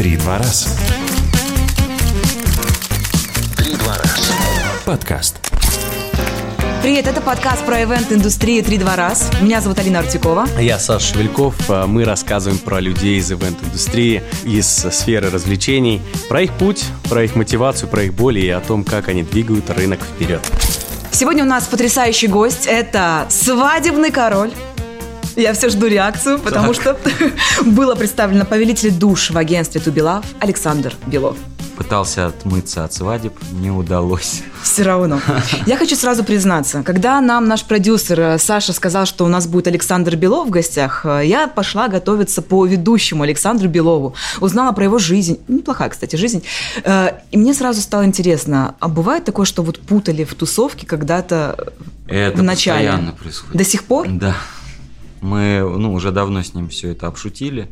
Три два раз. Три два раз. Подкаст. Привет, это подкаст про ивент-индустрию «Три два раз». Меня зовут Алина Артюкова. Я Саша Шевельков. А Мы рассказываем про людей из ивент-индустрии, из сферы развлечений, про их путь, про их мотивацию, про их боли и о том, как они двигают рынок вперед. Сегодня у нас потрясающий гость. Это свадебный король. Я все жду реакцию, потому что было представлено повелитель душ в агентстве Тубилав Александр Белов. Пытался отмыться от свадеб, не удалось. Все равно. Я хочу сразу признаться, когда нам наш продюсер э, Саша сказал, что у нас будет Александр Белов в гостях, э, я пошла готовиться по ведущему Александру Белову. Узнала про его жизнь. Неплохая, кстати, жизнь. Э, И мне сразу стало интересно, а бывает такое, что вот путали в тусовке когда-то Это в начале? постоянно происходит. До сих пор? Да. Мы, ну, уже давно с ним все это обшутили.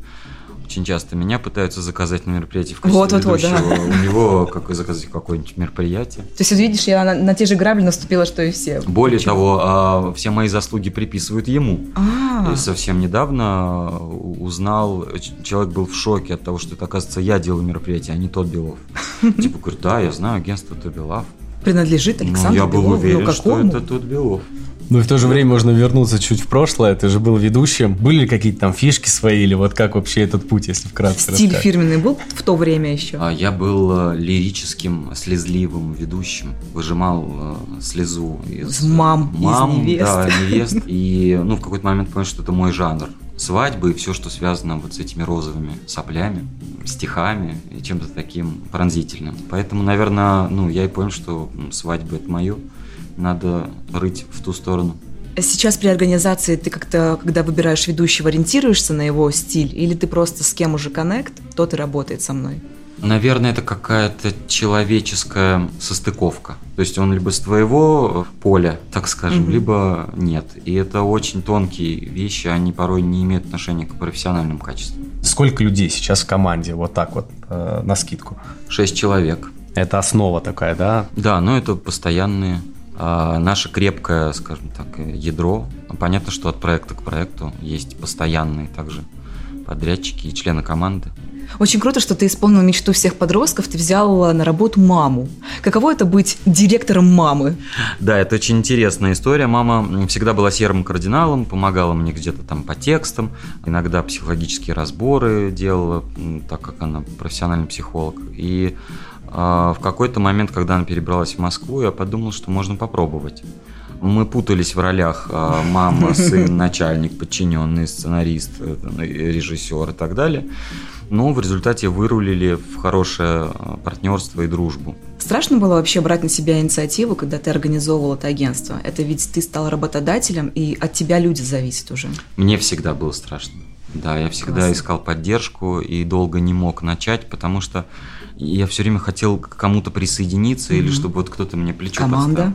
Очень часто меня пытаются заказать на мероприятие в качестве Вот-вот-вот, да. ведущего. У него как заказать какое-нибудь мероприятие. То есть, вот видишь, я на, на те же грабли наступила, что и все. Более Почему? того, а, все мои заслуги приписывают ему. А, И совсем недавно узнал, ч- человек был в шоке от того, что это, оказывается, я делаю мероприятие, а не тот Белов. Типа, говорю, да, я знаю агентство Тобелав. принадлежит Ну, Александру я был Белову. уверен, ну, что это тот Белов. Ну и в то же время можно вернуться чуть в прошлое. Ты же был ведущим. Были ли какие-то там фишки свои или вот как вообще этот путь, если вкратце Стиль рассказать? фирменный был в то время еще? А Я был э, лирическим, слезливым ведущим, выжимал э, слезу из Из мам, из мам, невест. да, невест. И ну, в какой-то момент понял, что это мой жанр. Свадьбы и все, что связано вот с этими розовыми соплями, стихами и чем-то таким пронзительным. Поэтому, наверное, ну, я и понял, что свадьба это мое. Надо рыть в ту сторону. Сейчас при организации ты как-то, когда выбираешь ведущего, ориентируешься на его стиль? Или ты просто с кем уже коннект, тот и работает со мной? Наверное, это какая-то человеческая состыковка. То есть он либо с твоего поля, так скажем, Мгм. либо нет. И это очень тонкие вещи, они порой не имеют отношения к профессиональным качествам. Сколько людей сейчас в команде? Вот так вот, э, на скидку. Шесть человек. Это основа такая, да? Да, но это постоянные. А наше крепкое, скажем так, э, ядро. Понятно, что от проекта к проекту есть постоянные также подрядчики и члены команды. Очень круто, что ты исполнил мечту всех подростков, ты взял на работу маму. Каково это быть директором мамы? Да, это очень интересная история. Мама всегда была серым кардиналом, помогала мне где-то там по текстам, иногда психологические разборы делала, так как она профессиональный психолог. И в какой-то момент, когда она перебралась в Москву, я подумал, что можно попробовать. Мы путались в ролях а, мама, сын, начальник, подчиненный, сценарист, э, режиссер и так далее. Но в результате вырулили в хорошее а, партнерство и дружбу. Страшно было вообще брать на себя инициативу, когда ты организовывал это агентство? Это ведь ты стал работодателем, и от тебя люди зависят уже. Мне всегда было страшно. Да, я всегда Классно. искал поддержку и долго не мог начать, потому что я все время хотел к кому-то присоединиться или Мгм. чтобы вот кто-то мне плечо Команда. подставил.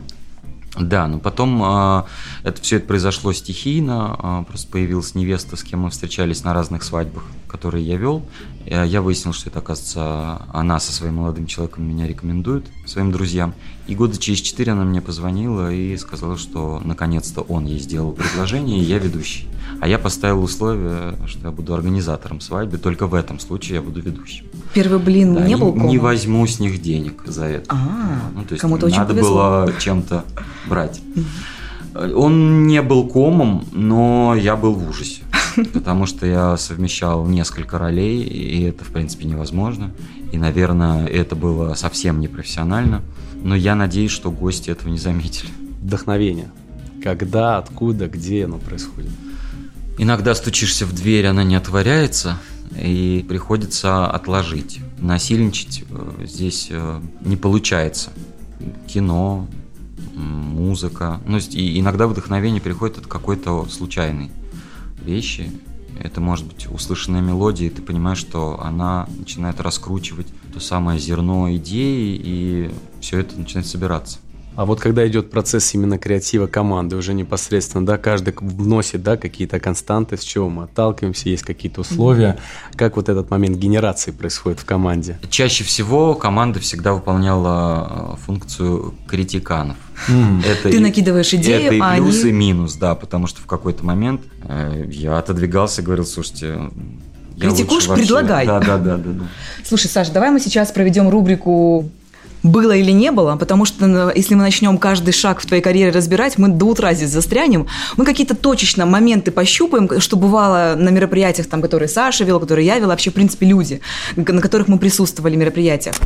Да, но потом а, это все это произошло стихийно, а, просто появилась невеста, с кем мы встречались на разных свадьбах, которые я вел. Я я выяснил, что это, оказывается, она со своим молодым человеком меня рекомендует своим друзьям. И года через четыре она мне позвонила и сказала, что наконец-то он ей сделал предложение, и я ведущий. А я поставил условие, что я буду организатором свадьбы, только в этом случае я буду ведущим. Первый блин Да, не был комом? не возьму с них денег за это. А, Ну, то есть кому-то очень надо повезло. было чем-то брать. Он не был комом, но я был в ужасе. Потому что я совмещал несколько ролей, и это, в принципе, невозможно. И, наверное, это было совсем непрофессионально. Но я надеюсь, что гости этого не заметили. Вдохновение. Когда, откуда, где оно происходит? Иногда стучишься в дверь, она не отворяется, и приходится отложить. Насильничать э, здесь э, не получается. Кино, музыка. Ну, и иногда вдохновение приходит от какой-то случайной вещи. Это может быть услышанная мелодия, и ты понимаешь, что она начинает раскручивать то самое зерно идеи, и все это начинает собираться. А вот когда идет процесс именно креатива команды, уже непосредственно, да, каждый вносит, да, какие-то константы, с чего мы отталкиваемся, есть какие-то условия. Как вот этот момент генерации происходит в команде? Чаще всего команда всегда выполняла э, функцию критиканов. Это Ты и- накидываешь идею, это и а плюс, они- и минус, да, потому что в какой-то момент э, я отодвигался и говорил, слушайте, Я Критикуешь, вообще- предлагай. Да, да, да, да, да. Слушай, Саш, давай мы сейчас проведем рубрику было или не было, потому что ну, если мы начнем каждый шаг в твоей карьере разбирать, мы до утра здесь застрянем. Мы какие-то точечно моменты пощупаем, что бывало на мероприятиях, там, которые Саша вела, которые я вела, вообще, в принципе, люди, на которых мы присутствовали в мероприятиях.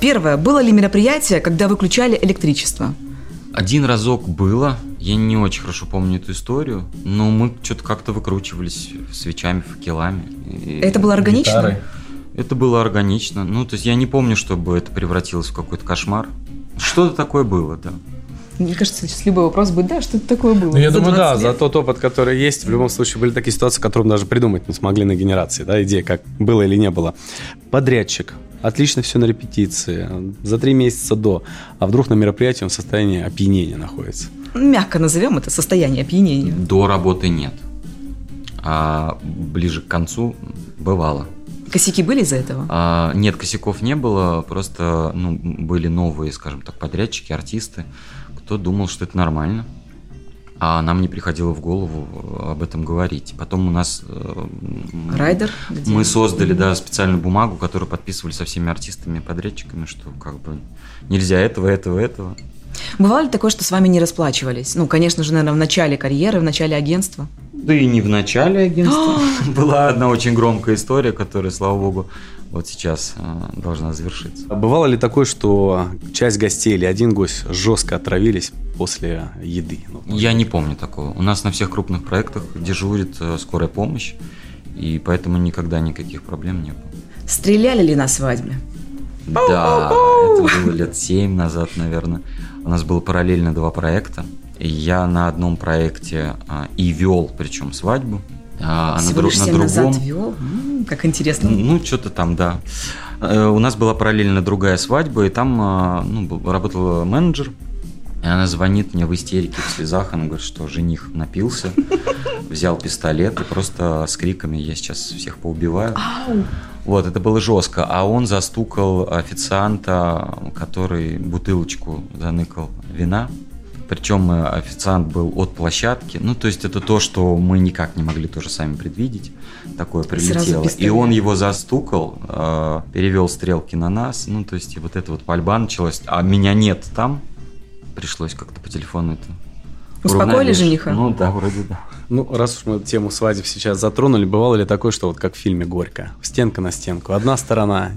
Первое. Было ли мероприятие, когда выключали электричество? Один разок было, я не очень хорошо помню эту историю, но мы что-то как-то выкручивались свечами, факелами. Это было органично? Гитарой. Это было органично. Ну, то есть я не помню, чтобы это превратилось в какой-то кошмар. Что-то такое было, да. Мне кажется, сейчас любой вопрос будет, да, что это такое было? Ну, я думаю, 20 да, лет? за тот опыт, который есть, в любом случае были такие ситуации, которые даже придумать не смогли на генерации, да, идея, как было или не было. Подрядчик, отлично все на репетиции, за три месяца до, а вдруг на мероприятии он в состоянии опьянения находится. Мягко назовем это состояние опьянения. До работы нет. А ближе к концу бывало. Косяки были из-за этого? А, нет, косяков не было, просто ну, были новые, скажем так, подрядчики, артисты, кто думал, что это нормально. А нам не приходило в голову э, об этом говорить. Потом у нас... э, Райдер? где? Мы создали, да, специальную бумагу, которую подписывали со всеми артистами и подрядчиками, что как бы нельзя этого, этого, этого. Бывало ли такое, что с вами не расплачивались? Ну, конечно же, наверное, в начале карьеры, в начале агентства. Да и не в начале агентства. Была одна очень громкая история, которая, слава богу, вот сейчас э, должна завершиться. А Бывало ли такое, что часть гостей или один гость жестко отравились после еды? Ну, Я не помню такого. У нас на всех крупных проектах дежурит э, скорая помощь, и поэтому никогда никаких проблем не было. Стреляли ли на свадьбе? Да, это было лет семь назад, наверное. У нас было параллельно два проекта. Я на одном проекте а, и вел, причем свадьбу, а на, Всего дру- лишь на другом... назад вел? М, как интересно. Ну, что-то там, да. Э, У нас была параллельно другая свадьба, и там а, ну, был- работал менеджер. И она звонит мне в истерике, в слезах. Она говорит, что жених напился, взял пистолет и просто с криками «Я сейчас всех поубиваю». Вот, это было жестко. А он застукал официанта, который бутылочку заныкал вина. Причем э, официант был от площадки. Ну, то есть это то, что мы никак не могли тоже сами предвидеть. Такое прилетело. И он его застукал, э, перевел стрелки на нас. Ну, то есть и вот эта вот пальба началась. А меня нет там. Пришлось как-то по телефону это Успокоили жениха? Ну да, вроде да. Ну, раз уж мы тему свадеб сейчас затронули, бывало ли такое, что вот как в фильме «Горько», стенка на стенку, одна сторона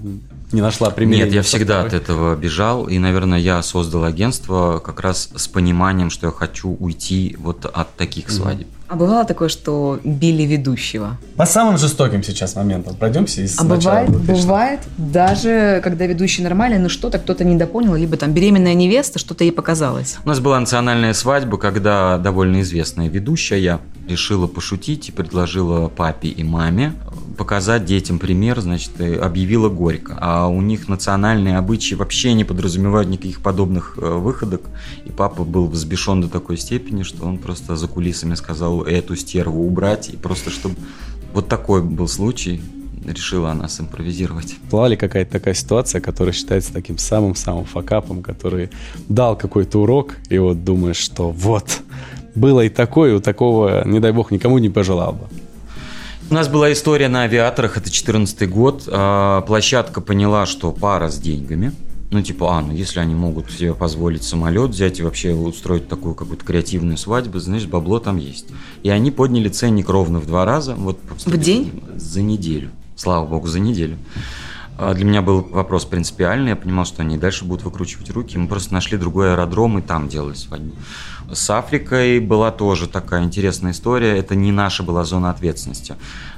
не нашла примерения Нет, я всегда от этого бежал, и, наверное, я создал агентство как раз с пониманием, что я хочу уйти вот от таких свадеб. А бывало такое, что били ведущего? По самым жестоким сейчас моментам пройдемся из А бывает, 2000-х. бывает, даже когда ведущий нормальный, но что-то кто-то недопонял, либо там беременная невеста, что-то ей показалось. У нас была национальная свадьба, когда довольно известная ведущая решила пошутить и предложила папе и маме показать детям пример, значит, объявила горько. А у них национальные обычаи вообще не подразумевают никаких подобных э, выходок. И папа был взбешен до такой степени, что он просто за кулисами сказал эту стерву убрать. И просто чтобы вот такой был случай, решила она симпровизировать. Была ли какая-то такая ситуация, которая считается таким самым-самым факапом, который дал какой-то урок, и вот думаешь, что вот, было и такое, и у такого, не дай бог, никому не пожелал бы. У нас была история на авиаторах, это 14 год. А, Площадка поняла, что пара с деньгами. Ну, типа, а, ну если они могут себе позволить самолет взять и вообще устроить такую какую-то креативную свадьбу, значит, бабло там есть. И они подняли ценник ровно в два раза. Вот В день? За неделю. Слава богу, за неделю. А Для меня был вопрос принципиальный, я понимал, что они дальше будут выкручивать руки. Мы просто нашли другой аэродром и там делали свадьбу. С Африкой была тоже такая интересная история. Это не наша была зона ответственности.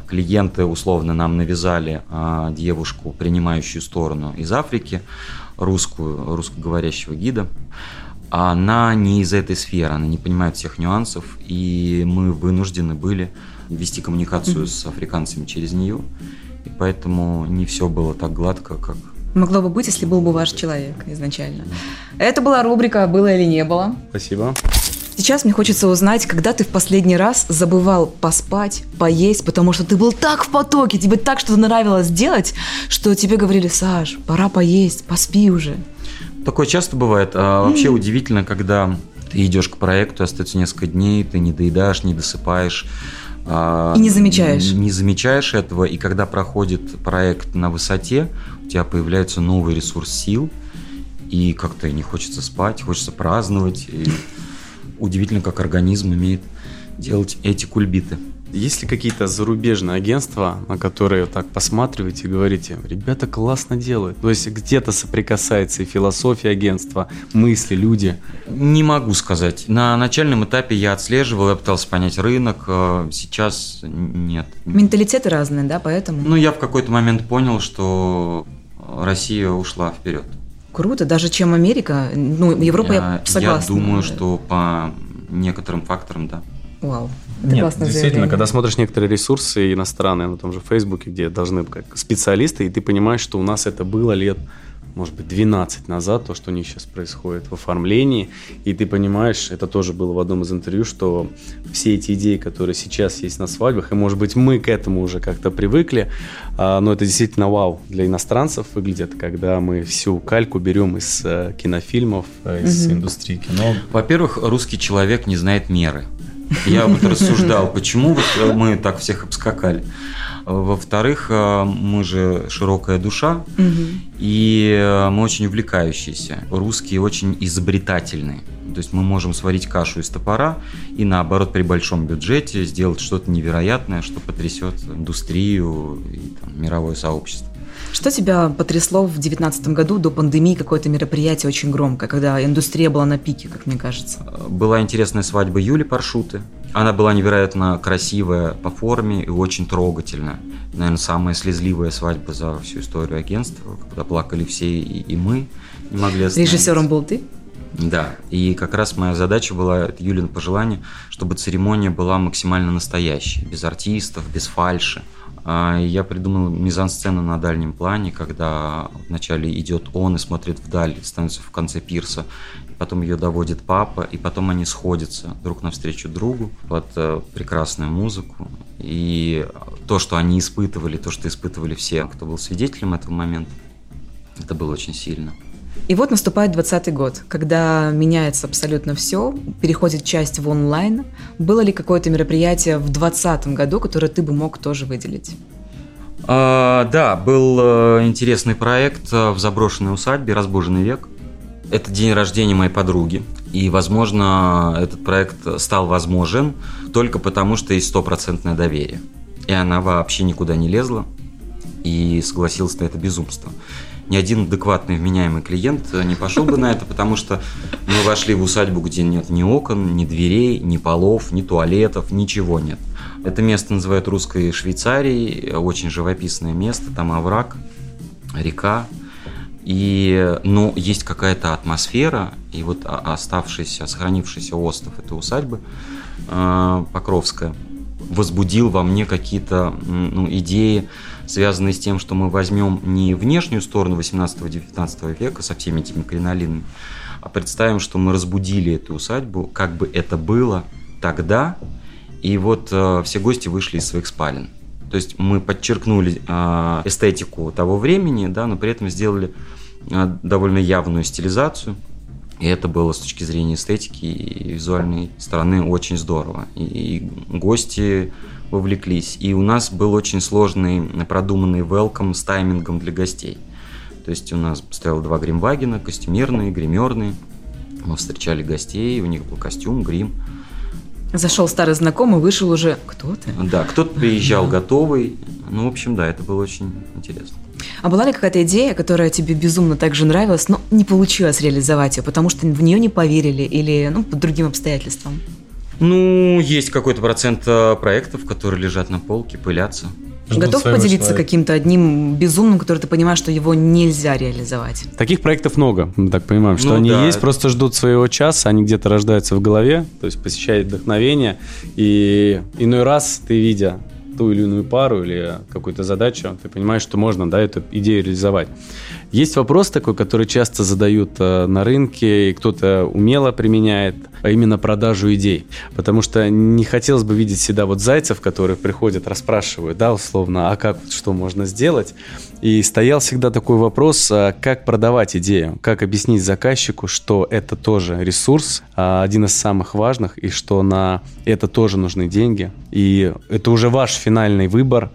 Клиенты условно нам навязали а, девушку, принимающую сторону из Африки, русскую, русскоговорящего гида. Она не из этой сферы, она не понимает всех нюансов, и мы вынуждены были вести коммуникацию с африканцами через нее. И поэтому не все было так гладко, как Могло бы быть, если был бы ваш человек изначально. Это была рубрика «Было или не было». Спасибо. Сейчас мне хочется узнать, когда ты в последний раз забывал поспать, поесть, потому что ты был так в потоке, тебе так что-то нравилось делать, что тебе говорили, Саш, пора поесть, поспи уже. Такое часто бывает. А вообще удивительно, когда ты идешь к проекту, остается несколько дней, ты не доедаешь, не досыпаешь, И не замечаешь. Не замечаешь этого, и когда проходит проект на высоте, у тебя появляется новый ресурс сил, и как-то не хочется спать, хочется праздновать. И удивительно, как организм умеет делать эти кульбиты. Есть ли какие-то зарубежные агентства, на которые так посматриваете и говорите, ребята классно делают? То есть где-то соприкасается и философия агентства, мысли, люди? Не могу сказать. На начальном этапе я отслеживал, я пытался понять рынок. э, Сейчас нет. Менталитеты разные, да, поэтому. Ну, я в какой-то момент понял, что Россия ушла вперед. Круто, даже чем Америка. Ну, Европа я, согласна. Я думаю, что по некоторым факторам, да. Вау. Это Нет, действительно, заявление. когда смотришь некоторые ресурсы иностранные, на том же Фейсбуке, где должны быть как специалисты, и ты понимаешь, что у нас это было лет, может быть, 12 назад, то, что у них сейчас происходит в оформлении, и ты понимаешь, это тоже было в одном из интервью, что все эти идеи, которые сейчас есть на свадьбах, и, может быть, мы к этому уже как-то привыкли, а, но это действительно вау для иностранцев выглядит, когда мы всю кальку берем из э, кинофильмов, э, из Мгм. индустрии кино. Во-первых, русский человек не знает меры. Я вот рассуждал, почему вот мы так всех обскакали. Во-вторых, э, мы же широкая душа, Мгм. и э, мы очень увлекающиеся. Русские очень изобретательные. То есть мы можем сварить кашу из топора и наоборот при большом бюджете сделать что-то невероятное, что потрясет индустрию и там, мировое сообщество. Что тебя потрясло в 2019 году до пандемии какое-то мероприятие очень громкое, когда индустрия была на пике, как мне кажется? Была интересная свадьба Юли Паршуты. Она была невероятно красивая по форме и очень трогательная. Наверное, самая слезливая свадьба за всю историю агентства, когда плакали все и, и мы не могли. Режиссером был ты? Да, и как раз моя задача была, это Юлин пожелание, чтобы церемония была максимально настоящей, без артистов, без фальши. А, Я придумал мизансцену на дальнем плане, когда вначале идет он и смотрит вдаль, становится в конце пирса, потом ее доводит папа, и потом они сходятся друг навстречу другу под э, прекрасную музыку. И то, что они испытывали, то, что испытывали все, кто был свидетелем этого момента, это было очень сильно. И вот наступает 20 год, когда меняется абсолютно все, переходит часть в онлайн. Было ли какое-то мероприятие в 2020 году, которое ты бы мог тоже выделить? А, да, был э, интересный проект э, в заброшенной усадьбе «Разбуженный век». Это день рождения моей подруги. И, возможно, этот проект стал возможен только потому, что есть стопроцентное доверие. И она вообще никуда не лезла и согласилась на это безумство. Ни один адекватный вменяемый клиент э, не пошел бы на это, потому что мы вошли в усадьбу, где нет ни окон, ни дверей, ни полов, ни туалетов, ничего нет. Это место называют русской Швейцарией, очень живописное место, там овраг, река. И, но есть какая-то атмосфера, и вот о- оставшийся, сохранившийся остров этой усадьбы э, Покровская возбудил во мне какие-то ну, идеи, связанные с тем, что мы возьмем не внешнюю сторону 18-19 века со всеми этими кринолинами, а представим, что мы разбудили эту усадьбу, как бы это было тогда, и вот э, все гости вышли из своих спален. То есть мы подчеркнули э, эстетику того времени, да, но при этом сделали э, довольно явную стилизацию. И это было с точки зрения эстетики и визуальной стороны очень здорово. И, и гости вовлеклись. И у нас был очень сложный продуманный welcome с таймингом для гостей. То есть у нас стояло два гримвагена, костюмерные, гримерные. Мы встречали гостей, у них был костюм, грим. Зашел старый знакомый, вышел уже кто ты? Да, кто-то приезжал готовый. Ну, в общем, да, это было очень интересно. А была ли какая-то идея, которая тебе безумно также нравилась, но не получилось реализовать ее, потому что в нее не поверили или ну, по другим обстоятельствам? Ну, есть какой-то процент э, проектов, которые лежат на полке, пылятся. Ждут Готов поделиться человека. каким-то одним безумным, который ты понимаешь, что его нельзя реализовать? Таких проектов много, мы так понимаем, что Ну они да, есть, просто ждут своего часа, они где-то рождаются в голове, то есть посещает вдохновение, и иной раз ты, видя ту или иную пару или какую-то задачу, ты понимаешь, что можно, да, эту идею реализовать. Есть вопрос такой, который часто задают э, на рынке, и кто-то умело применяет, а именно продажу идей. Потому что не хотелось бы видеть всегда вот зайцев, которые приходят, расспрашивают, да, условно, а как, что можно сделать. И стоял всегда такой вопрос, а как продавать идею, как объяснить заказчику, что это тоже ресурс, а, один из самых важных, и что на это тоже нужны деньги. И это уже ваш финальный выбор,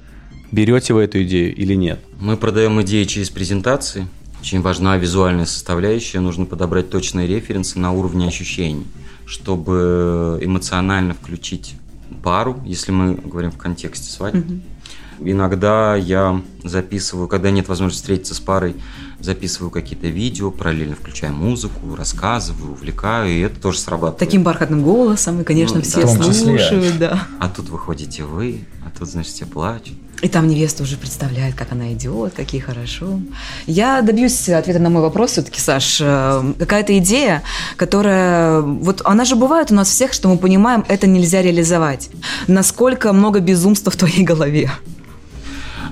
берете вы эту идею или нет. Мы продаем идеи через презентации. Очень важна визуальная составляющая. Нужно подобрать точные референсы на уровне ощущений, чтобы эмоционально включить пару, если мы говорим в контексте свадьбы. Угу. Иногда я записываю, когда нет возможности встретиться с парой, записываю какие-то видео, параллельно включаю музыку, рассказываю, увлекаю, и это тоже срабатывает. Таким бархатным голосом, и, конечно, ну, все да. слушают, да. А тут выходите вы, а тут, значит, все плачут. И там невеста уже представляет, как она идет, какие хорошо. Я добьюсь ответа на мой вопрос все-таки, Саш. Э, какая-то идея, которая... Вот она же бывает у нас всех, что мы понимаем, это нельзя реализовать. Насколько много безумства в твоей голове?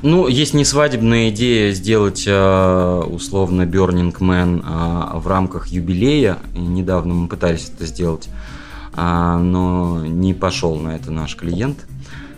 Ну, есть не свадебная идея сделать э, условно Burning Man в рамках юбилея. И недавно мы пытались это сделать, а, но не пошел на это наш клиент –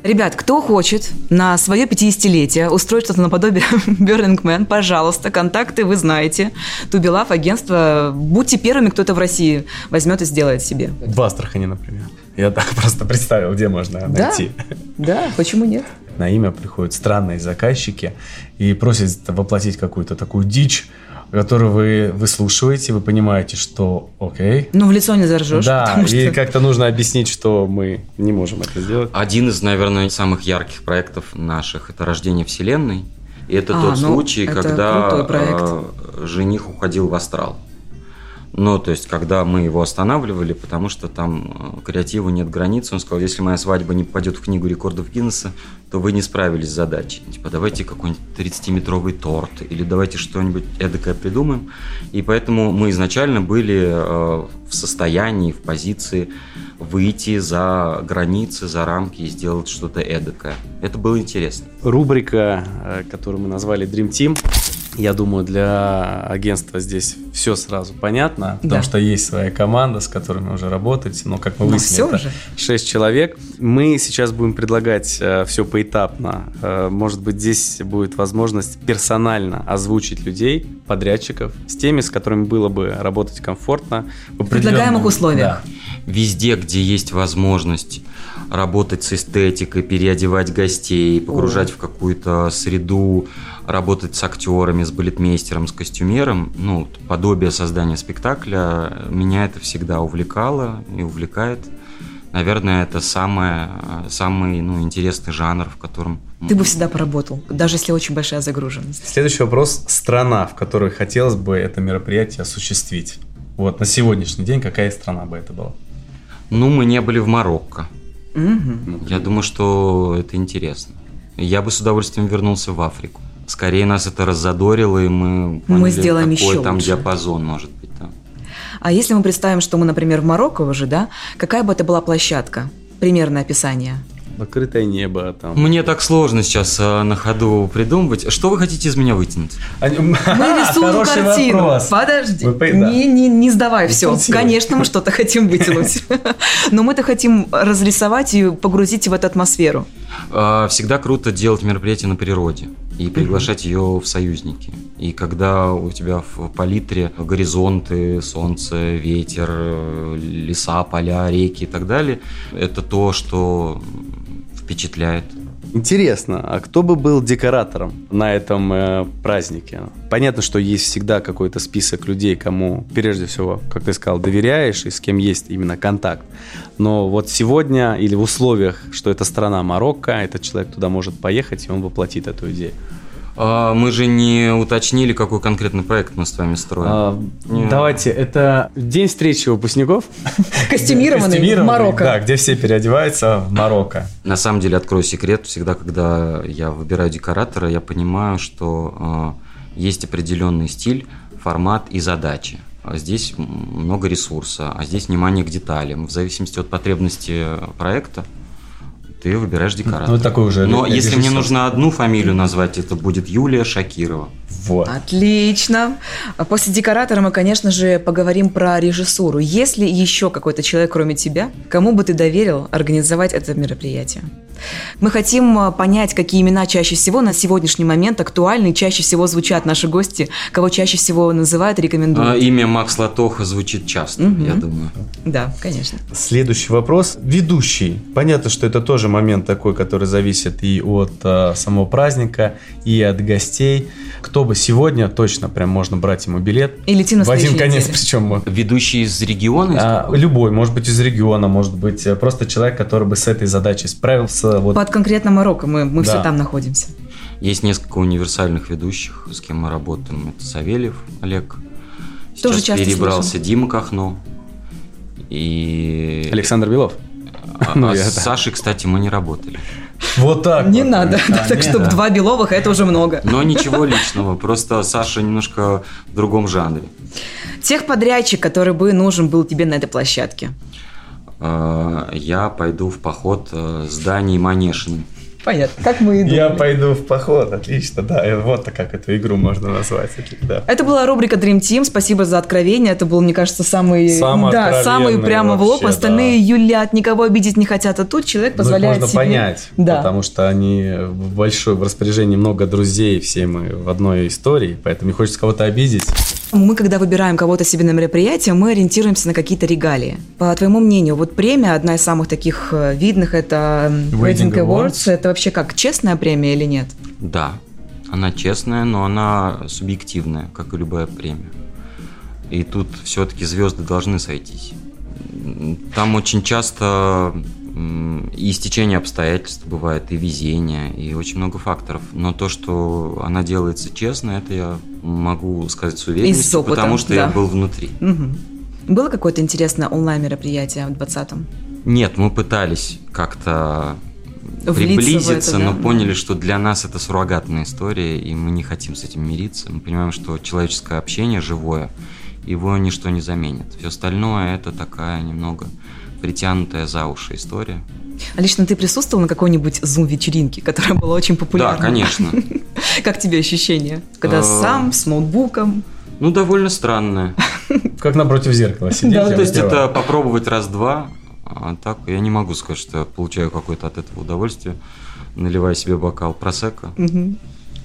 Ребят, кто хочет на свое 50-летие устроить что-то наподобие Burning Man, пожалуйста, контакты вы знаете. Тубилав, агентство. Будьте первыми, кто это в России возьмет и сделает себе. В Астрахани, например. Я так просто представил, где можно найти. Да, почему нет? На имя приходят странные заказчики и просят воплотить какую-то такую дичь, которую вы выслушиваете, вы понимаете, что окей. Ну, в лицо не заржешь. Да, и что... как-то нужно объяснить, что мы не можем это сделать. Один из, наверное, самых ярких проектов наших – это «Рождение Вселенной». И это а, тот ну, случай, это когда э, жених уходил в астрал. Ну, то есть, когда мы его останавливали, потому что там э, креативу нет границ, он сказал, если моя свадьба не попадет в книгу рекордов Гиннесса, то вы не справились с задачей. Типа, давайте какой-нибудь 30-метровый торт или давайте что-нибудь эдакое придумаем. И поэтому мы изначально были э, в состоянии, в позиции выйти за границы, за рамки и сделать что-то эдакое. Это было интересно. Рубрика, э, которую мы назвали Dream Team, я думаю, для агентства здесь все сразу понятно, потому да. что есть своя команда, с которой мы уже работаете, но как мы выяснили, это уже. 6 человек. Мы сейчас будем предлагать э, все поэтапно. Э, может быть, здесь будет возможность персонально озвучить людей, подрядчиков, с теми, с которыми было бы работать комфортно. В предлагаемых условиях. Да. Везде, где есть возможность работать с эстетикой, переодевать гостей, погружать О. в какую-то среду, работать с актерами, с балетмейстером, с костюмером, ну, подобие создания спектакля, меня это всегда увлекало и увлекает. Наверное, это самое, самый ну, интересный жанр, в котором... Ты бы всегда поработал, даже если очень большая загруженность. Следующий вопрос. Страна, в которой хотелось бы это мероприятие осуществить. Вот, на сегодняшний день какая страна бы это была? Ну, мы не были в Марокко. Угу. Я думаю, что это интересно. Я бы с удовольствием вернулся в Африку. Скорее нас это раззадорило, и мы поняли, мы сделаем какой еще там лучше. диапазон может быть там. А если мы представим, что мы, например, в Марокко уже, да, какая бы это была площадка? Примерное описание. Открытое небо там. Мне так сложно сейчас а, на ходу придумывать. Что вы хотите из меня вытянуть? Мы рисуем картину. Вопрос. Подожди. Вы, да. не, не, не сдавай все. Конечно, мы что-то хотим вытянуть. Но мы-то хотим разрисовать и погрузить в эту атмосферу. А, всегда круто делать мероприятие на природе и приглашать ее в союзники. И когда у тебя в палитре горизонты, солнце, ветер, леса, поля, реки и так далее, это то, что впечатляет. Интересно, а кто бы был декоратором на этом э, празднике? Понятно, что есть всегда какой-то список людей, кому, прежде всего, как ты сказал, доверяешь и с кем есть именно контакт. Но вот сегодня или в условиях, что это страна Марокко, этот человек туда может поехать, и он воплотит эту идею. А, мы же не уточнили, какой конкретный проект мы с вами строим. А, давайте, это день встречи выпускников. Костюмированный в Марокко. Да, где все переодеваются в Марокко. На самом деле, открою секрет, всегда, когда я выбираю декоратора, я понимаю, что э, есть определенный стиль, формат и задачи. А здесь много ресурса, а здесь внимание к деталям. В зависимости от потребности проекта ты выбираешь декоратора. Ну, такой уже Но если мне нужно одну фамилию назвать, это будет Юлия Шакирова. Вот. Отлично. После декоратора мы, конечно же, поговорим про режиссуру. Есть ли еще какой-то человек, кроме тебя, кому бы ты доверил организовать это мероприятие? Мы хотим а, понять, какие имена чаще всего на сегодняшний момент актуальны, чаще всего звучат наши гости, кого чаще всего называют, рекомендуют. А, Имя Макс Латоха звучит часто, Мгм. я думаю. Да, конечно. Следующий вопрос. Ведущий. Понятно, что это тоже момент такой, который зависит и от э, самого праздника, и от гостей. Кто бы сегодня точно прям можно брать ему билет. И летим на В один конец, неделе. причем Ведущий из региона? из А, любой, может быть из региона, может быть э, просто человек, который бы с этой задачей справился. Вот Под конкретно Марокко мы, мы все Да. там находимся. Есть несколько универсальных ведущих, с кем мы работаем. Это Савельев Олег. Тоже Сейчас часто перебрался Дима Кахно. И... Александр Белов. А- Ну, а с. Сашей, кстати, мы не работали. Вот так. Не вот. надо, А, так чтобы да. два Беловых, это уже много. Но ничего личного, просто Саша немножко в другом жанре. Техподрядчик, который бы нужен был тебе на этой площадке. Э, Я пойду в поход э, с Даней Манешиным. Понятно, как мы и Я пойду в поход, отлично, да. И Вот как эту игру можно назвать. Да. Это была рубрика Dream Team. Спасибо за откровение. Это был, мне кажется, самый, Самый да, самый прямо в лоб. вообще, Остальные юлят, никого обидеть не хотят. А тут человек Ну, позволяет можно себе... понять, Да. потому что они в большой в распоряжении много друзей, все мы в одной истории, поэтому не хочется кого-то обидеть. Мы, когда выбираем кого-то себе на мероприятие, мы ориентируемся на какие-то регалии. По твоему мнению, вот премия, одна из самых таких э, видных, это Wedding Awards. Awards. Это вообще как, честная премия или нет? Да, она честная, но она субъективная, как и любая премия. И тут все-таки звезды должны сойтись. Там очень часто и стечение обстоятельств бывает, и везение, и очень много факторов. Но то, что она делается честно, это я могу сказать с уверенностью, опыта, потому что я да. был внутри. Мгм. Было какое-то интересное онлайн-мероприятие в 20-м? Нет, мы пытались как-то приблизиться, это, да? но поняли, что для нас это суррогатная история, и мы не хотим с этим мириться. Мы понимаем, что человеческое общение живое, его ничто не заменит. Все остальное это такая немного притянутая за уши история. А лично ты присутствовал на какой-нибудь зум-вечеринке, которая была очень популярна? Да, конечно. Как тебе ощущение? Когда А. сам, с ноутбуком? Ну, довольно странное. Как напротив зеркала сидеть. Да, То есть это попробовать раз-два, а так я не могу сказать, что я получаю какое-то от этого удовольствие, наливая себе бокал просека.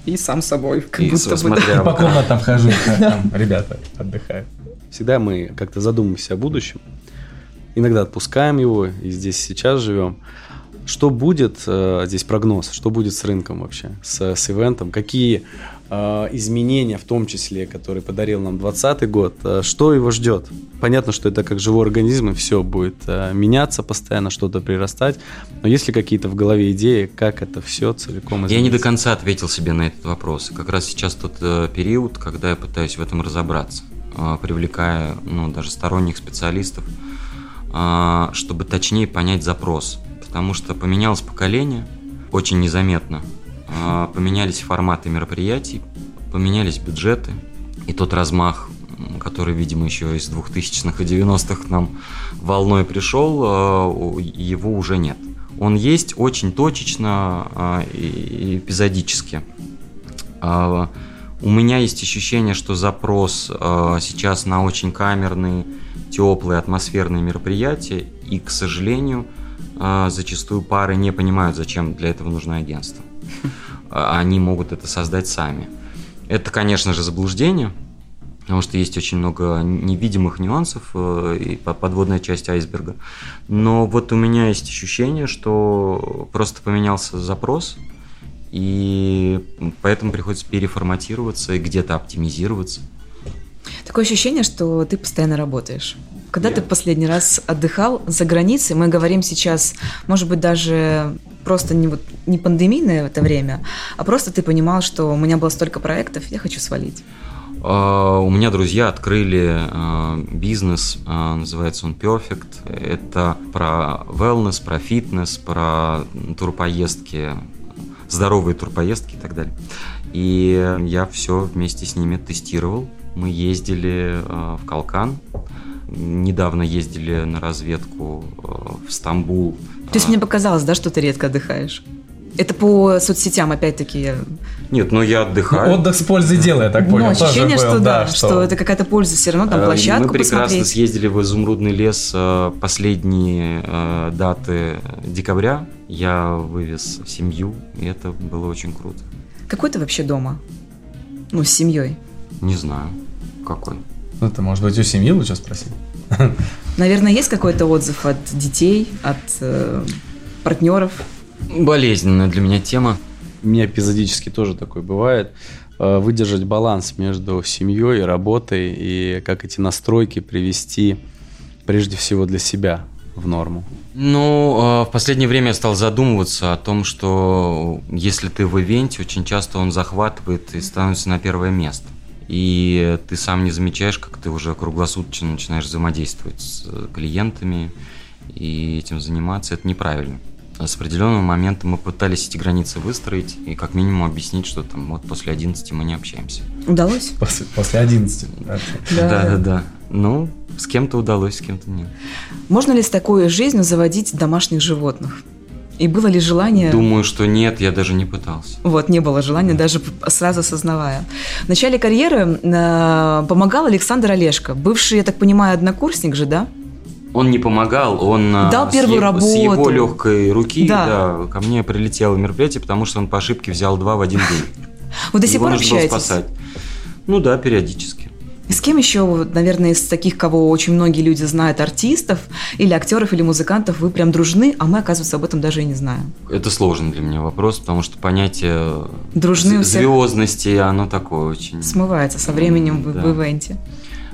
И сам собой, как И будто бы. смотря По комнатам хожу, как там ребята отдыхают. Всегда мы как-то задумываемся о будущем. Иногда отпускаем его и здесь сейчас живем. Что будет, э, здесь прогноз, что будет с рынком вообще, с, с ивентом, какие э, изменения, в том числе, которые подарил нам 2020 год, э, что его ждет? Понятно, что это как живой организм, и все будет меняться постоянно, что-то прирастать, но есть ли какие-то в голове идеи, как это все целиком Я не до изменится? конца ответил себе на этот вопрос. Как раз сейчас тот период, когда я пытаюсь в этом разобраться, привлекая ну, даже сторонних специалистов, чтобы точнее понять запрос. Потому что поменялось поколение очень незаметно. Э, поменялись форматы мероприятий, поменялись бюджеты. И тот размах, который, видимо, еще из 2000-х и 90-х к нам волной пришел, у- его уже нет. Он есть очень точечно а, и эпизодически. А, У меня есть ощущение, что запрос а, сейчас на очень камерные, теплые, атмосферные мероприятия, и, к сожалению, а, зачастую пары не понимают, зачем для этого нужно агентство. А, Они могут это создать сами. Это, конечно же, заблуждение, потому что есть очень много невидимых нюансов э, и по- подводная часть айсберга. Но вот у меня есть ощущение, что просто поменялся запрос, и поэтому приходится переформатироваться и где-то оптимизироваться. Такое ощущение, что ты постоянно работаешь. Когда ты в последний раз отдыхал за границей, мы говорим сейчас, может быть, даже просто не, вот, не пандемийное это время, а просто ты понимал, что у меня было столько проектов, я хочу свалить. А, У меня друзья открыли а, бизнес, а, называется он Perfect. Это про wellness, про фитнес, про турпоездки, здоровые турпоездки и так далее. И я все вместе с ними тестировал. Мы ездили а, в Калкан, недавно ездили на разведку а, в Стамбул. То есть А, мне показалось, да, что ты редко отдыхаешь? Это по соцсетям, опять-таки. Нет, но я отдыхаю. Отдых с пользой дела, я так Ну, понял. ощущение, тоже что был, да, что это какая-то польза все равно, там Э, площадку Мы прекрасно посмотреть. съездили в Изумрудный лес э, последние э, даты декабря. Я вывез семью, и это было очень круто. Какой ты вообще дома? Ну, с семьей. Не знаю, какой. Ну, это, может быть, у семьи лучше спросить. Наверное, есть какой-то отзыв от детей, от э, партнеров? Болезненная для меня тема. У меня эпизодически тоже такое бывает. Э, Выдержать баланс между семьей и работой, и как эти настройки привести прежде всего для себя в норму. Ну, э, в последнее время я стал задумываться о том, что если ты в ивенте, очень часто он захватывает и становится на первое место. И ты сам не замечаешь, как ты уже круглосуточно начинаешь взаимодействовать с э, клиентами и этим заниматься. Это неправильно. А С определенного момента мы пытались эти границы выстроить и как минимум объяснить, что там вот после 11 мы не общаемся. Удалось? После, после 11. Да-да-да. Ну, с кем-то удалось, с кем-то нет. Можно ли с такой жизнью заводить домашних животных? И было ли желание... Думаю, что нет, я даже не пытался. Вот, не было желания, даже сразу осознавая. В начале карьеры э, помогал Александр Олешко, бывший, я так понимаю, однокурсник же, да? Он не помогал, он а, Дал с первую е- работу. с его легкой руки Да. да, ко мне прилетело мероприятие, потому что он по ошибке взял два в один день. Вы до сих пор общаетесь? спасать. Ну да, периодически. И с кем еще, наверное, из таких, кого очень многие люди знают, артистов или актеров или музыкантов, вы прям дружны, а мы, оказывается, об этом даже и не знаем. Это сложный для меня вопрос, потому что понятие Дружны звездности, оно такое очень... смывается со временем в, Да. в ивенте.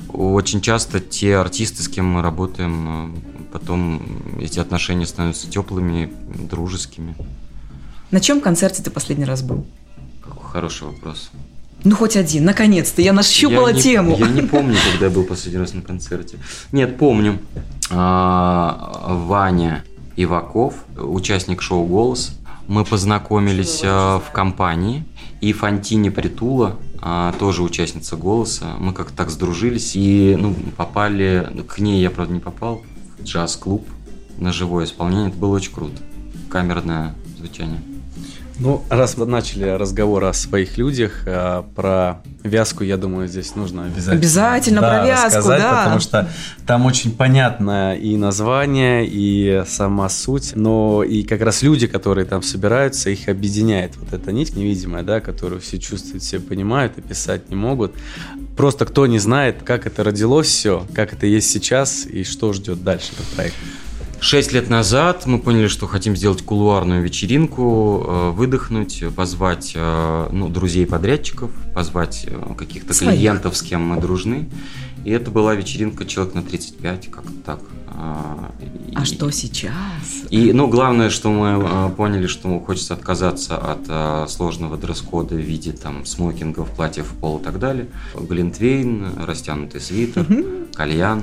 Очень часто те артисты, с кем мы работаем, потом эти отношения становятся теплыми, дружескими. На чем концерте ты последний раз был? Какой хороший вопрос. Ну, хоть один, наконец-то, я нащупала Я не- тему. Я не помню, когда я был последний раз на концерте. Нет, помню. А, Ваня Иваков, участник шоу «Голос». Мы познакомились а, в компании. И Фантини Притула, а, тоже участница «Голоса». Мы как-то так сдружились и ну, попали... К ней я, правда, не попал. В джаз-клуб на живое исполнение. Это было очень круто. Камерное звучание. Ну, раз вы начали разговор о своих людях, а, про вязку, я думаю, здесь нужно обязательно. Обязательно да, про вязку, рассказать, да. Потому что там очень понятно и название, и сама суть, но и как раз люди, которые там собираются, их объединяет вот эта нить невидимая, да, которую все чувствуют, все понимают, описать не могут. Просто кто не знает, как это родилось все, как это есть сейчас и что ждет дальше этот проект. Шесть лет назад мы поняли, что хотим сделать кулуарную вечеринку, э, выдохнуть, позвать э, ну, друзей-подрядчиков, позвать э, каких-то Своих. клиентов, с кем мы дружны. И это была вечеринка человек на 35, как-то так. А, и- что сейчас? И, ну, главное, что мы поняли, что хочется отказаться от сложного дресс-кода в виде там смокингов, платьев в пол и так далее. Глинтвейн, растянутый свитер, кальян.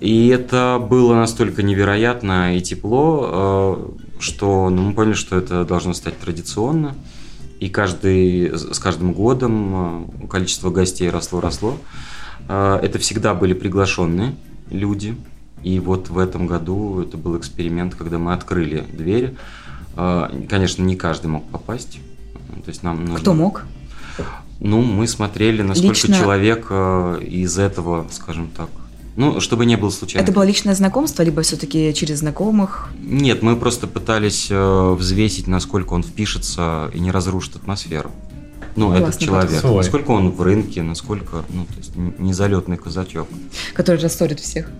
И это было настолько невероятно и тепло, э, что ну, мы поняли, что это должно стать традиционно. И каждый, с каждым годом э, количество гостей росло-росло. Э, Это всегда были приглашенные люди. И вот в этом году это был эксперимент, когда мы открыли двери. Э, Конечно, не каждый мог попасть. То есть нам нужно- Кто мог? Ну, мы смотрели, насколько Лично- человек из этого, скажем так, ну, чтобы не было случайно. Это было личное знакомство, либо все-таки через знакомых? Нет, мы просто пытались э, взвесить, насколько он впишется и не разрушит атмосферу. Ну, Классный этот человек. подход. Свой. Насколько он в рынке, насколько, ну, то есть н- не залетный казачок. который рассорит всех.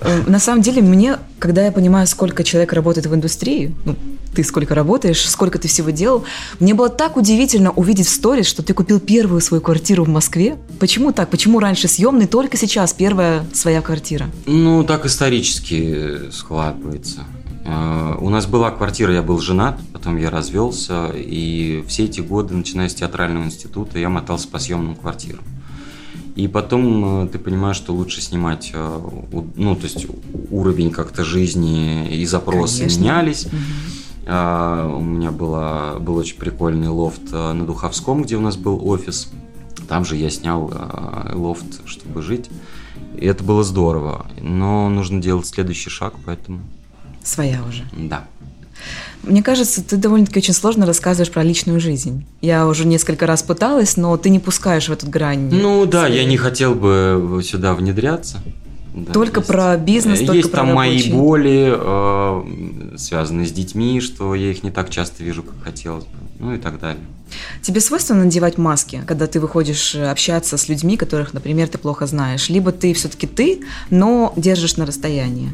Э, На самом деле, мне, когда я понимаю, сколько человек работает в индустрии, ну, ты сколько работаешь, сколько ты всего делал, мне было так удивительно увидеть в сторис, что ты купил первую свою квартиру в Москве. Почему так? Почему раньше съемный, только сейчас первая своя квартира? Ну, так исторически э, складывается. Э, У нас была квартира, я был женат, потом я развелся, и все эти годы, начиная с театрального института, я мотался по съемным квартирам. И потом э, ты понимаешь, что лучше снимать, э, ну, то есть уровень как-то жизни и запросы Конечно. менялись. А, У меня была, был очень прикольный лофт э, на Духовском, где у нас был офис. Там же я снял э, лофт, чтобы жить. И это было здорово. Но нужно делать следующий шаг, поэтому Своя уже. да. Мне кажется, ты довольно-таки очень сложно рассказываешь про личную жизнь. Я уже несколько раз пыталась, но ты не пускаешь в эту грань. Ну да, я не хотел бы сюда внедряться. Да, Только есть- про бизнес, есть только про там мои боли, э, связанные с детьми, что я их не так часто вижу, как хотелось бы, ну и так далее. Тебе свойственно надевать маски, когда ты выходишь э, общаться с людьми, которых, например, ты плохо знаешь? Либо ты все-таки ты, но держишь на расстоянии?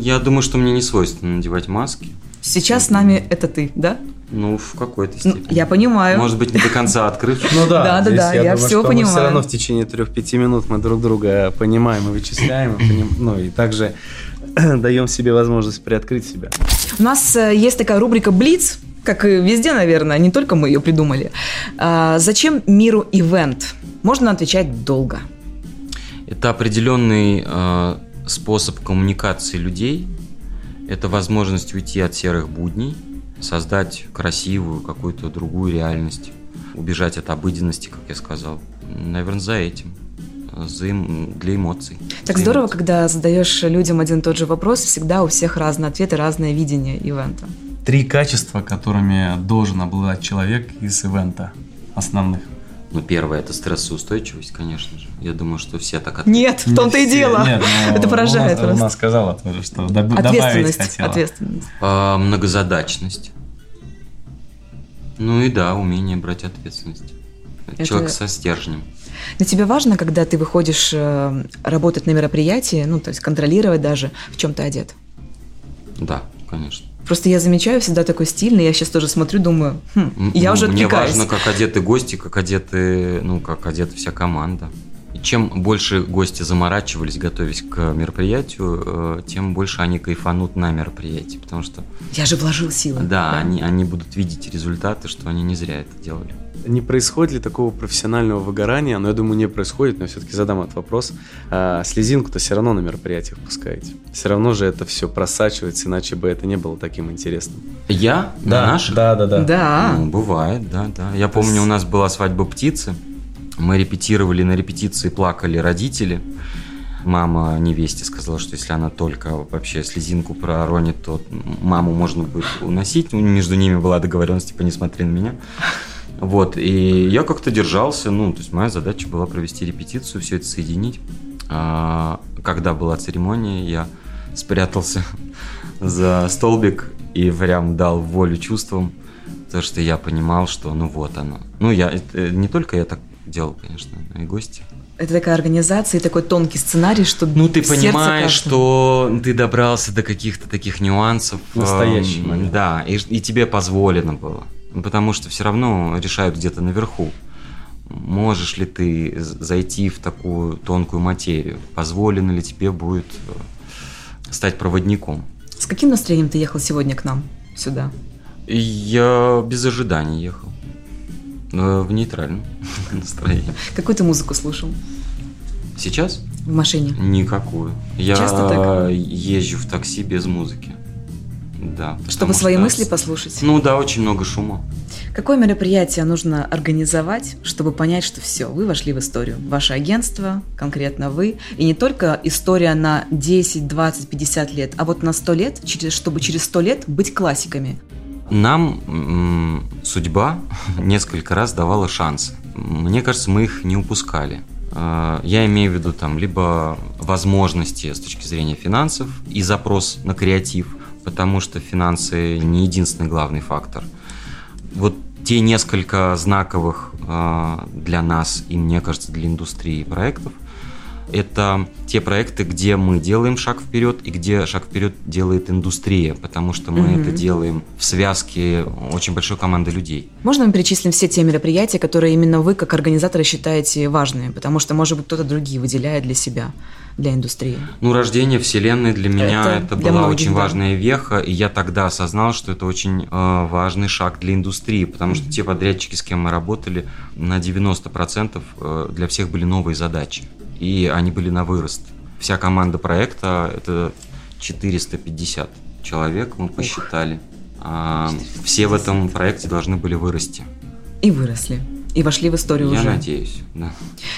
Я думаю, что мне не свойственно надевать маски. Сейчас с нами это ты, да? Ну, в какой-то Ну, степени. я понимаю. Может быть, не до конца открыт. Ну да, Да, да, да, я, я думаю, всё что понимаю. Все равно в течение трех-пяти минут мы друг друга понимаем и вычисляем, и поним- ну и также даем себе возможность приоткрыть себя. У нас э, есть такая рубрика «Блиц», как и везде, наверное, не только мы ее придумали. А, Зачем миру ивент? Можно отвечать долго. Это определенный э, способ коммуникации людей. Это возможность уйти от серых будней, создать красивую какую-то другую реальность, убежать от обыденности, как я сказал. Наверное, за этим. За эм- для эмоций. Так Для здорово, эмоций. когда задаешь людям один и тот же вопрос, всегда у всех разные ответы, разное видение ивента. Три качества, которыми должен обладать человек из ивента основных. Ну, первое это стрессоустойчивость, конечно же. Я думаю, что все так ответят. Нет, в том-то и дело. Нет, ну, Это поражает Она, просто. она сказала тоже, что доб- добавить Ответственность. хотела. Ответственность. А, многозадачность. Ну и да, умение брать ответственность. Это- Человек со стержнем. Для тебя важно, когда ты выходишь э, работать на мероприятии, ну, то есть контролировать даже, в чем ты одет? Да, конечно. Просто я замечаю всегда такой стильный, я сейчас тоже смотрю, думаю, хм, М, я ну, уже Мне отвлекаюсь. важно, как одеты гости, как одеты, ну, как одета вся команда. И чем больше гости заморачивались, готовясь к мероприятию, э, тем больше они кайфанут на мероприятии. Потому что, Я же вложил силы. да, Они, они будут видеть результаты, что они не зря это делали. Не происходит ли такого профессионального выгорания? Но я думаю, не происходит, но я все-таки задам этот вопрос. А, слезинку-то все равно на мероприятиях пускаете. Все равно же это все просачивается, иначе бы это не было таким интересным. Я? Да, На наших? да, да, да. Да. Ну, бывает, да, да. Я помню, у нас была свадьба птицы. Мы репетировали, на репетиции плакали родители. Мама невесте сказала, что если она только вообще слезинку проронит, то маму можно будет уносить. Ну, Между ними была договоренность, типа, не смотри на меня. Вот, и я как-то держался, ну, то есть моя задача была провести репетицию, все это соединить. А, когда была церемония, я спрятался за столбик и прям дал волю чувствам, потому что я понимал, что ну вот оно. Ну, я, это не только я так делал, конечно, но и гости. Это такая организация и такой тонкий сценарий, что Ну, ты понимаешь, каждого. что ты добрался до каких-то таких нюансов. Настоящий эм. Да, и, и тебе позволено было. Потому что все равно решают где-то наверху. Можешь ли ты зайти в такую тонкую материю? Позволено ли тебе будет э, стать проводником? С каким настроением ты ехал сегодня к нам сюда? Я без ожиданий ехал. Э, В нейтральном настроении. Какую ты музыку слушал Сейчас? в машине? Никакую. Я езжу в такси без музыки. Да. Чтобы свои что- мысли послушать? Ну да, очень много шума. Какое мероприятие нужно организовать, чтобы понять, что все, вы вошли в историю? Ваше агентство, конкретно вы. И не только история на 10, 20, 50 лет, а вот на 100 лет, чтобы через 100 лет быть классиками. Нам судьба несколько раз давала шансы. Мне кажется, мы их не упускали. Э, Я имею в виду там либо возможности с точки зрения финансов и запрос на креатив, потому что финансы не единственный главный фактор. Вот те несколько знаковых э, для нас и, мне кажется, для индустрии проектов, это те проекты, где мы делаем шаг вперед и где шаг вперед делает индустрия, потому что мы Мгм. это делаем в связке очень большой команды людей. Можно мы перечислим все те мероприятия, которые именно вы, как организаторы, считаете важными? Потому что, может быть, кто-то другие выделяет для себя, для индустрии. Ну, рождение Вселенной для меня Это это, для была многих, очень да. важная веха, и я тогда осознал, что это очень э, важный шаг для индустрии, потому что те подрядчики, с кем мы работали, на 90% э, для всех были новые задачи, и они были на вырост. Вся команда проекта это 450 человек, мы посчитали. А, все в этом проекте должны были вырасти. И выросли. и вошли в историю Я уже. надеюсь, да.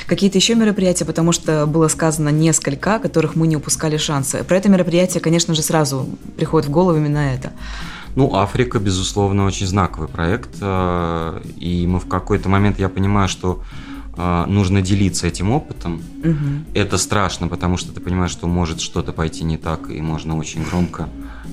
Какие-то еще мероприятия, потому что было сказано несколько, которых мы не упускали шансы. Про это мероприятие, конечно же, сразу приходит в голову именно это. Ну, Африка, безусловно, очень знаковый проект. э, И мы в какой-то момент, я понимаю, что нужно делиться этим опытом. Мгм. Это страшно, потому что ты понимаешь, что может что-то пойти не так, и можно очень громко.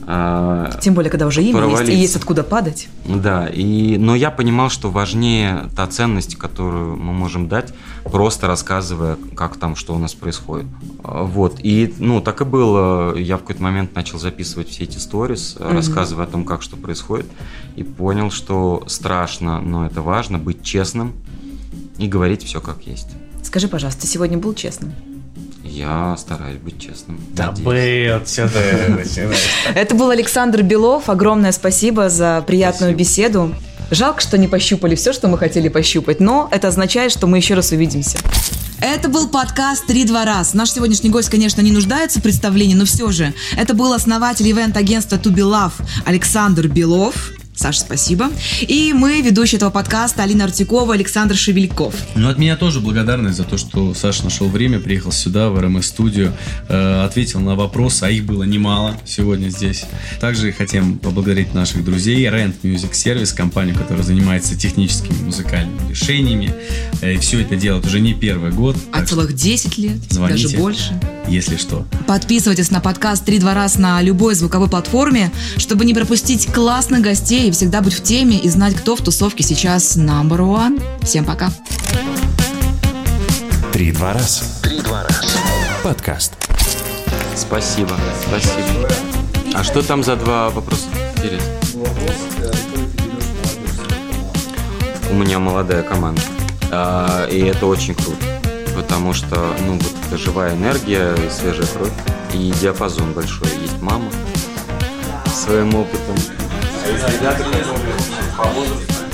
э, Тем более, когда уже имя есть и есть откуда падать. Да, и, но я понимал, что важнее та ценность, которую мы можем дать, просто рассказывая, как там, что у нас происходит. А, Вот, и, ну, так и было. Я в какой-то момент начал записывать все эти сторис, Мгм. рассказывая о том, как что происходит, и понял, что страшно, но это важно, быть честным и говорить все как есть. Скажи, пожалуйста, ты сегодня был честным? Я стараюсь быть честным. Да ты начинаешь? Это был Александр Белов. Огромное спасибо за приятную Спасибо. беседу. Жалко, что не пощупали все, что мы хотели пощупать, но это означает, что мы еще раз увидимся. Это был подкаст «Три-два раз». Наш сегодняшний гость, конечно, не нуждается в представлении, но все же. Это был основатель ивент-агентства To Be Love Александр Белов. Саша, спасибо. И мы, ведущие этого подкаста, Алина Артикова, Александр Шевельков. Ну, от меня тоже благодарность за то, что Саша нашел время, приехал сюда, в РМС-студию, э, ответил на вопросы, а их было немало сегодня здесь. Также хотим поблагодарить наших друзей Rent Music Service, компанию, которая занимается техническими музыкальными решениями. Э, И все это делает уже не первый год. А целых 10 лет, Звоните. даже больше. если что. Подписывайтесь на подкаст «Три-два раз» на любой звуковой платформе, чтобы не пропустить классных гостей и всегда быть в теме и знать, кто в тусовке сейчас number one. Всем пока. Три-два раз. Три-два раз. Подкаст. Спасибо, спасибо. А что там за два вопроса? Интересно. У меня молодая команда. А, и это очень круто. Потому что, ну, вот это живая энергия свежая кровь. И диапазон большой. Есть мама своим опытом. Ребята, по возрасту